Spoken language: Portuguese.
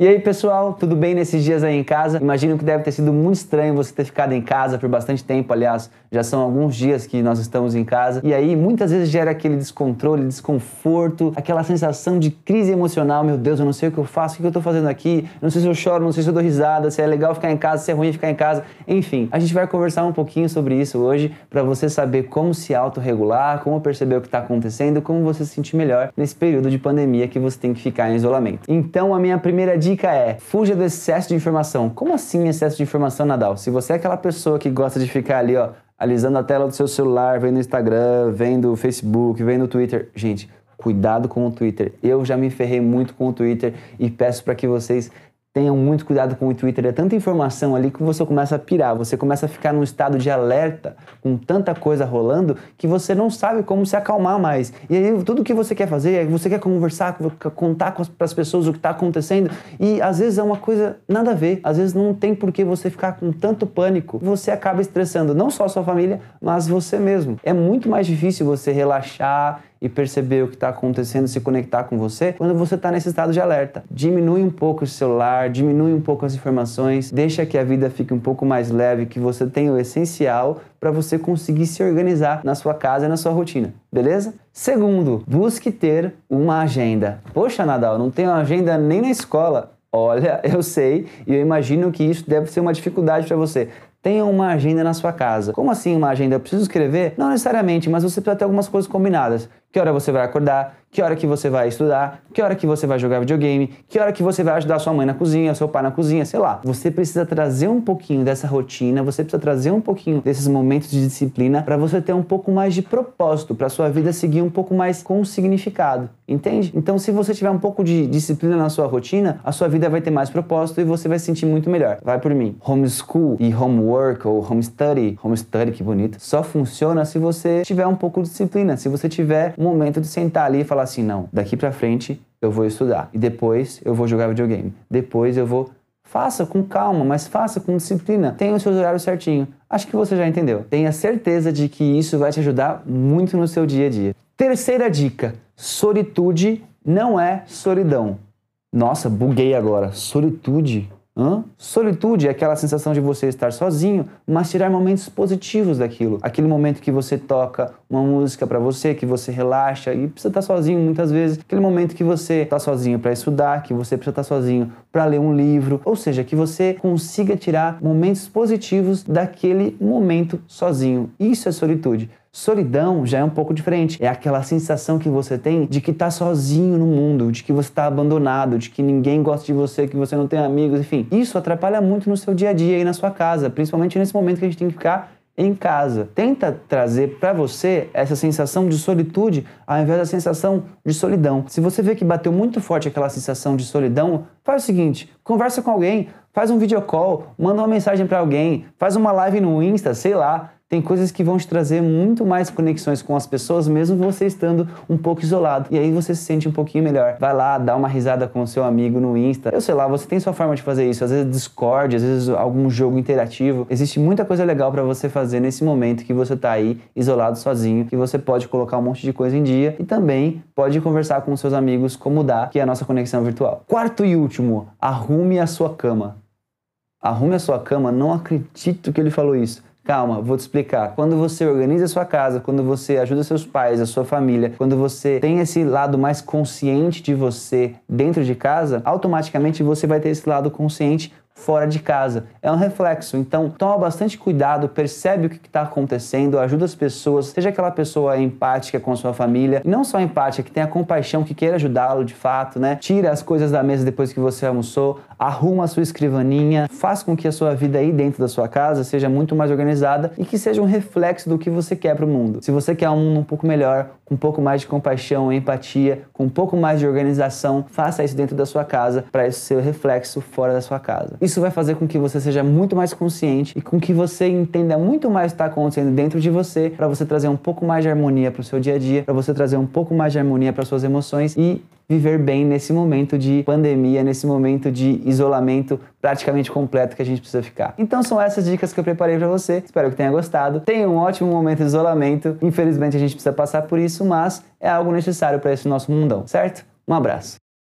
E aí, pessoal, tudo bem nesses dias aí em casa? Imagino que deve ter sido muito estranho você ter ficado em casa por bastante tempo. Aliás, já são alguns dias que nós estamos em casa. E aí, muitas vezes gera aquele descontrole, desconforto, aquela sensação de crise emocional. Meu Deus, eu não sei o que eu faço, o que eu tô fazendo aqui? Não sei se eu choro, não sei se eu dou risada, se é legal ficar em casa, se é ruim ficar em casa. Enfim, a gente vai conversar um pouquinho sobre isso hoje para você saber como se autorregular, como perceber o que está acontecendo, como você se sentir melhor nesse período de pandemia que você tem que ficar em isolamento. Então, a minha primeira dica dica é: fuja do excesso de informação. Como assim excesso de informação, Nadal? Se você é aquela pessoa que gosta de ficar ali, ó, alisando a tela do seu celular, vendo Instagram, vendo Facebook, vendo Twitter, gente, cuidado com o Twitter. Eu já me ferrei muito com o Twitter e peço para que vocês Tenham muito cuidado com o Twitter, é tanta informação ali que você começa a pirar, você começa a ficar num estado de alerta com tanta coisa rolando que você não sabe como se acalmar mais. E aí tudo que você quer fazer é você quer conversar, contar para as pessoas o que está acontecendo e às vezes é uma coisa nada a ver, às vezes não tem por que você ficar com tanto pânico. Você acaba estressando não só a sua família, mas você mesmo. É muito mais difícil você relaxar e perceber o que está acontecendo, se conectar com você, quando você está nesse estado de alerta. Diminui um pouco o celular, diminui um pouco as informações, deixa que a vida fique um pouco mais leve, que você tenha o essencial para você conseguir se organizar na sua casa e na sua rotina, beleza? Segundo, busque ter uma agenda. Poxa, Nadal, não tenho agenda nem na escola. Olha, eu sei e eu imagino que isso deve ser uma dificuldade para você. Tenha uma agenda na sua casa. Como assim uma agenda? Eu preciso escrever? Não necessariamente, mas você precisa ter algumas coisas combinadas. Que hora você vai acordar? Que hora que você vai estudar? Que hora que você vai jogar videogame? Que hora que você vai ajudar sua mãe na cozinha, seu pai na cozinha, sei lá. Você precisa trazer um pouquinho dessa rotina, você precisa trazer um pouquinho desses momentos de disciplina para você ter um pouco mais de propósito, para sua vida seguir um pouco mais com significado, entende? Então, se você tiver um pouco de disciplina na sua rotina, a sua vida vai ter mais propósito e você vai se sentir muito melhor. Vai por mim. Homeschool e homework ou home study, home study que bonito, só funciona se você tiver um pouco de disciplina, se você tiver um momento de sentar ali e falar assim: não, daqui para frente eu vou estudar e depois eu vou jogar videogame, depois eu vou. Faça com calma, mas faça com disciplina. Tenha os seus horários certinho. Acho que você já entendeu. Tenha certeza de que isso vai te ajudar muito no seu dia a dia. Terceira dica: solitude não é solidão. Nossa, buguei agora. Solitude Hã? Solitude é aquela sensação de você estar sozinho, mas tirar momentos positivos daquilo. Aquele momento que você toca uma música para você, que você relaxa e precisa estar sozinho muitas vezes. Aquele momento que você está sozinho para estudar, que você precisa estar sozinho para ler um livro. Ou seja, que você consiga tirar momentos positivos daquele momento sozinho. Isso é solitude. Solidão já é um pouco diferente. É aquela sensação que você tem de que está sozinho no mundo, de que você está abandonado, de que ninguém gosta de você, que você não tem amigos, enfim. Isso atrapalha muito no seu dia a dia e na sua casa, principalmente nesse momento que a gente tem que ficar em casa. Tenta trazer para você essa sensação de solitude ao invés da sensação de solidão. Se você vê que bateu muito forte aquela sensação de solidão, faz o seguinte: conversa com alguém, faz um video call, manda uma mensagem para alguém, faz uma live no Insta, sei lá tem coisas que vão te trazer muito mais conexões com as pessoas, mesmo você estando um pouco isolado. E aí você se sente um pouquinho melhor. Vai lá, dá uma risada com o seu amigo no Insta. Eu sei lá, você tem sua forma de fazer isso. Às vezes Discord, às vezes algum jogo interativo. Existe muita coisa legal para você fazer nesse momento que você tá aí isolado sozinho, que você pode colocar um monte de coisa em dia e também pode conversar com seus amigos como dá, que é a nossa conexão virtual. Quarto e último, arrume a sua cama. Arrume a sua cama, não acredito que ele falou isso. Calma, vou te explicar. Quando você organiza a sua casa, quando você ajuda seus pais, a sua família, quando você tem esse lado mais consciente de você dentro de casa, automaticamente você vai ter esse lado consciente fora de casa. É um reflexo. Então, toma bastante cuidado, percebe o que está acontecendo, ajuda as pessoas, seja aquela pessoa empática com a sua família, e não só empática, que tenha compaixão, que queira ajudá-lo de fato, né? Tira as coisas da mesa depois que você almoçou, arruma a sua escrivaninha, faz com que a sua vida aí dentro da sua casa seja muito mais organizada e que seja um reflexo do que você quer para o mundo. Se você quer um mundo um pouco melhor, com um pouco mais de compaixão, empatia, com um pouco mais de organização, faça isso dentro da sua casa para isso ser reflexo fora da sua casa. Isso vai fazer com que você seja muito mais consciente e com que você entenda muito mais o que está acontecendo dentro de você, para você trazer um pouco mais de harmonia para o seu dia a dia, para você trazer um pouco mais de harmonia para suas emoções e viver bem nesse momento de pandemia, nesse momento de isolamento praticamente completo que a gente precisa ficar. Então são essas dicas que eu preparei para você. Espero que tenha gostado. Tenha um ótimo momento de isolamento. Infelizmente a gente precisa passar por isso, mas é algo necessário para esse nosso mundão, certo? Um abraço.